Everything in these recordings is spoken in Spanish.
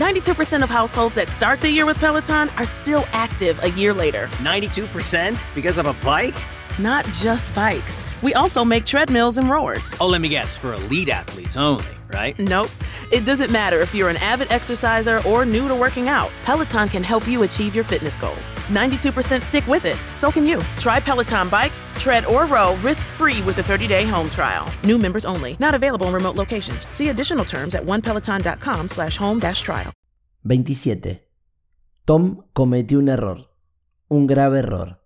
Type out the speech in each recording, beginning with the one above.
92% of households that start the year with Peloton are still active a year later. 92% because of a bike? Not just bikes. We also make treadmills and rowers. Oh, let me guess, for elite athletes only, right? Nope. It doesn't matter if you're an avid exerciser or new to working out. Peloton can help you achieve your fitness goals. 92% stick with it. So can you. Try Peloton bikes, tread, or row risk-free with a 30-day home trial. New members only. Not available in remote locations. See additional terms at onepeloton.com slash home dash trial. 27. Tom cometió un error. Un grave error.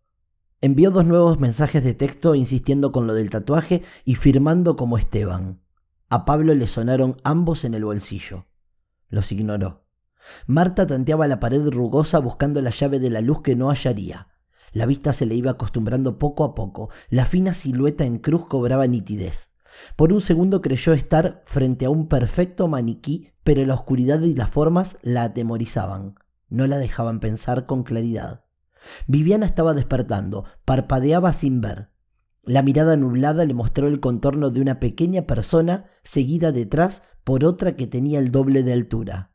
Envió dos nuevos mensajes de texto insistiendo con lo del tatuaje y firmando como Esteban. A Pablo le sonaron ambos en el bolsillo. Los ignoró. Marta tanteaba la pared rugosa buscando la llave de la luz que no hallaría. La vista se le iba acostumbrando poco a poco. La fina silueta en cruz cobraba nitidez. Por un segundo creyó estar frente a un perfecto maniquí, pero la oscuridad y las formas la atemorizaban. No la dejaban pensar con claridad. Viviana estaba despertando, parpadeaba sin ver. La mirada nublada le mostró el contorno de una pequeña persona seguida detrás por otra que tenía el doble de altura.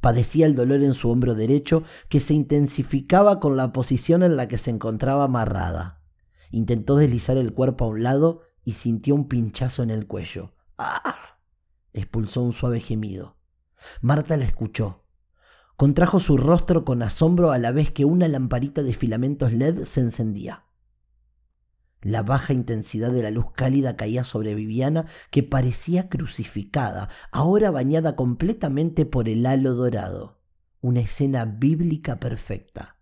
Padecía el dolor en su hombro derecho que se intensificaba con la posición en la que se encontraba amarrada. Intentó deslizar el cuerpo a un lado y sintió un pinchazo en el cuello. ¡Ah! expulsó un suave gemido. Marta la escuchó. Contrajo su rostro con asombro a la vez que una lamparita de filamentos LED se encendía. La baja intensidad de la luz cálida caía sobre Viviana, que parecía crucificada, ahora bañada completamente por el halo dorado. Una escena bíblica perfecta.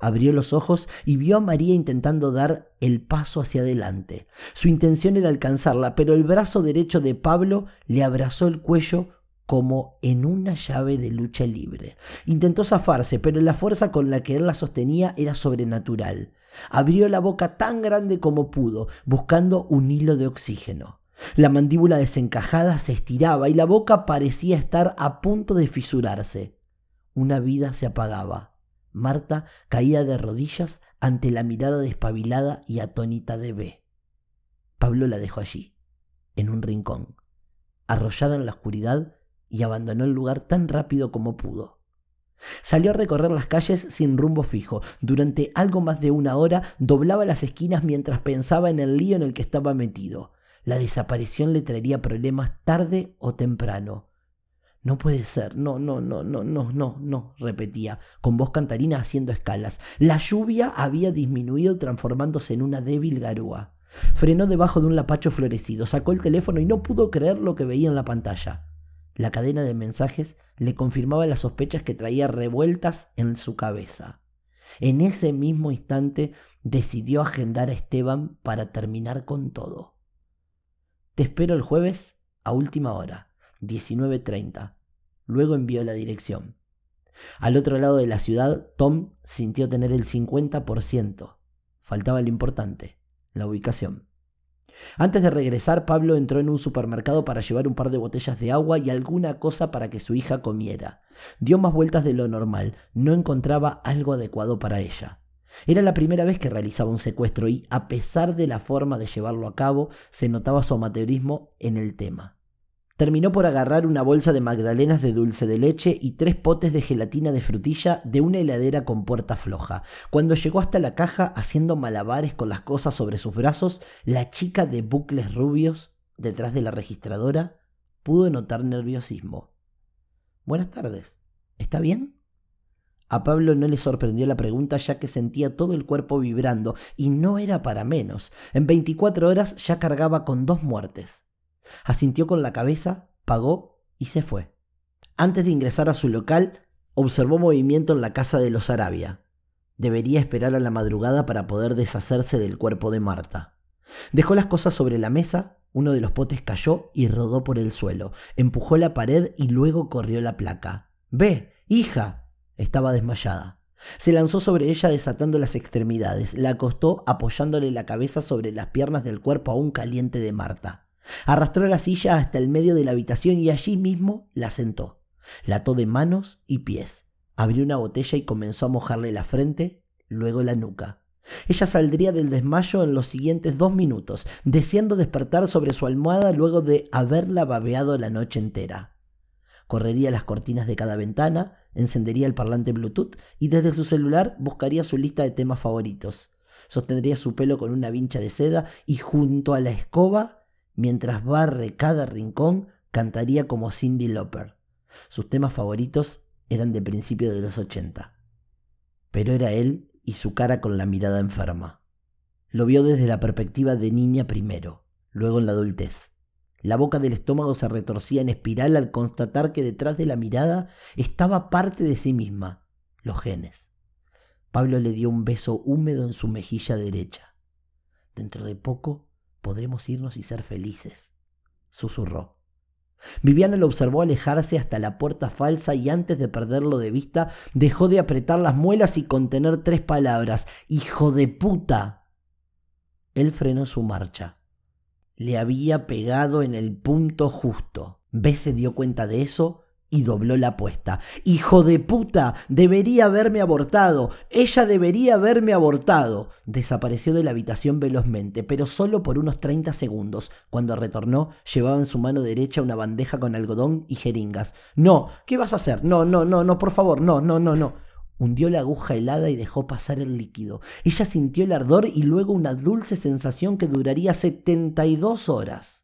Abrió los ojos y vio a María intentando dar el paso hacia adelante. Su intención era alcanzarla, pero el brazo derecho de Pablo le abrazó el cuello como en una llave de lucha libre. Intentó zafarse, pero la fuerza con la que él la sostenía era sobrenatural. Abrió la boca tan grande como pudo, buscando un hilo de oxígeno. La mandíbula desencajada se estiraba y la boca parecía estar a punto de fisurarse. Una vida se apagaba. Marta caía de rodillas ante la mirada despabilada y atónita de B. Pablo la dejó allí, en un rincón. Arrollada en la oscuridad, y abandonó el lugar tan rápido como pudo. Salió a recorrer las calles sin rumbo fijo. Durante algo más de una hora doblaba las esquinas mientras pensaba en el lío en el que estaba metido. La desaparición le traería problemas tarde o temprano. No puede ser, no, no, no, no, no, no, no, repetía, con voz cantarina haciendo escalas. La lluvia había disminuido transformándose en una débil garúa. Frenó debajo de un lapacho florecido, sacó el teléfono y no pudo creer lo que veía en la pantalla. La cadena de mensajes le confirmaba las sospechas que traía revueltas en su cabeza. En ese mismo instante decidió agendar a Esteban para terminar con todo. Te espero el jueves a última hora, 19.30. Luego envió la dirección. Al otro lado de la ciudad, Tom sintió tener el 50%. Faltaba lo importante, la ubicación. Antes de regresar, Pablo entró en un supermercado para llevar un par de botellas de agua y alguna cosa para que su hija comiera. Dio más vueltas de lo normal, no encontraba algo adecuado para ella. Era la primera vez que realizaba un secuestro y, a pesar de la forma de llevarlo a cabo, se notaba su amateurismo en el tema. Terminó por agarrar una bolsa de magdalenas de dulce de leche y tres potes de gelatina de frutilla de una heladera con puerta floja. Cuando llegó hasta la caja haciendo malabares con las cosas sobre sus brazos, la chica de bucles rubios, detrás de la registradora, pudo notar nerviosismo. Buenas tardes. ¿Está bien? A Pablo no le sorprendió la pregunta ya que sentía todo el cuerpo vibrando y no era para menos. En 24 horas ya cargaba con dos muertes. Asintió con la cabeza, pagó y se fue. Antes de ingresar a su local, observó movimiento en la casa de los Arabia. Debería esperar a la madrugada para poder deshacerse del cuerpo de Marta. Dejó las cosas sobre la mesa, uno de los potes cayó y rodó por el suelo. Empujó la pared y luego corrió la placa. Ve, hija. Estaba desmayada. Se lanzó sobre ella desatando las extremidades, la acostó apoyándole la cabeza sobre las piernas del cuerpo aún caliente de Marta. Arrastró la silla hasta el medio de la habitación y allí mismo la sentó. La ató de manos y pies. Abrió una botella y comenzó a mojarle la frente, luego la nuca. Ella saldría del desmayo en los siguientes dos minutos, deseando despertar sobre su almohada luego de haberla babeado la noche entera. Correría las cortinas de cada ventana, encendería el parlante Bluetooth y desde su celular buscaría su lista de temas favoritos. Sostendría su pelo con una vincha de seda y junto a la escoba, mientras barre cada rincón, cantaría como Cindy Lauper. Sus temas favoritos eran de principio de los 80. Pero era él y su cara con la mirada enferma. Lo vio desde la perspectiva de niña primero, luego en la adultez. La boca del estómago se retorcía en espiral al constatar que detrás de la mirada estaba parte de sí misma, los genes. Pablo le dio un beso húmedo en su mejilla derecha. Dentro de poco podremos irnos y ser felices, susurró. Viviana lo observó alejarse hasta la puerta falsa y antes de perderlo de vista dejó de apretar las muelas y contener tres palabras. ¡Hijo de puta! Él frenó su marcha le había pegado en el punto justo. B se dio cuenta de eso y dobló la apuesta. Hijo de puta, debería haberme abortado. Ella debería haberme abortado. Desapareció de la habitación velozmente, pero solo por unos 30 segundos. Cuando retornó, llevaba en su mano derecha una bandeja con algodón y jeringas. No, ¿qué vas a hacer? No, no, no, no, por favor, no, no, no, no. Hundió la aguja helada y dejó pasar el líquido. Ella sintió el ardor y luego una dulce sensación que duraría 72 horas.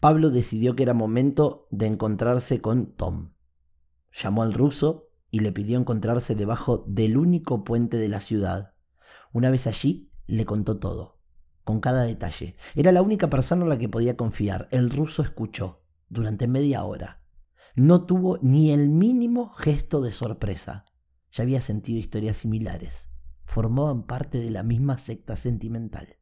Pablo decidió que era momento de encontrarse con Tom. Llamó al ruso y le pidió encontrarse debajo del único puente de la ciudad. Una vez allí, le contó todo, con cada detalle. Era la única persona en la que podía confiar. El ruso escuchó durante media hora. No tuvo ni el mínimo gesto de sorpresa. Ya había sentido historias similares. Formaban parte de la misma secta sentimental.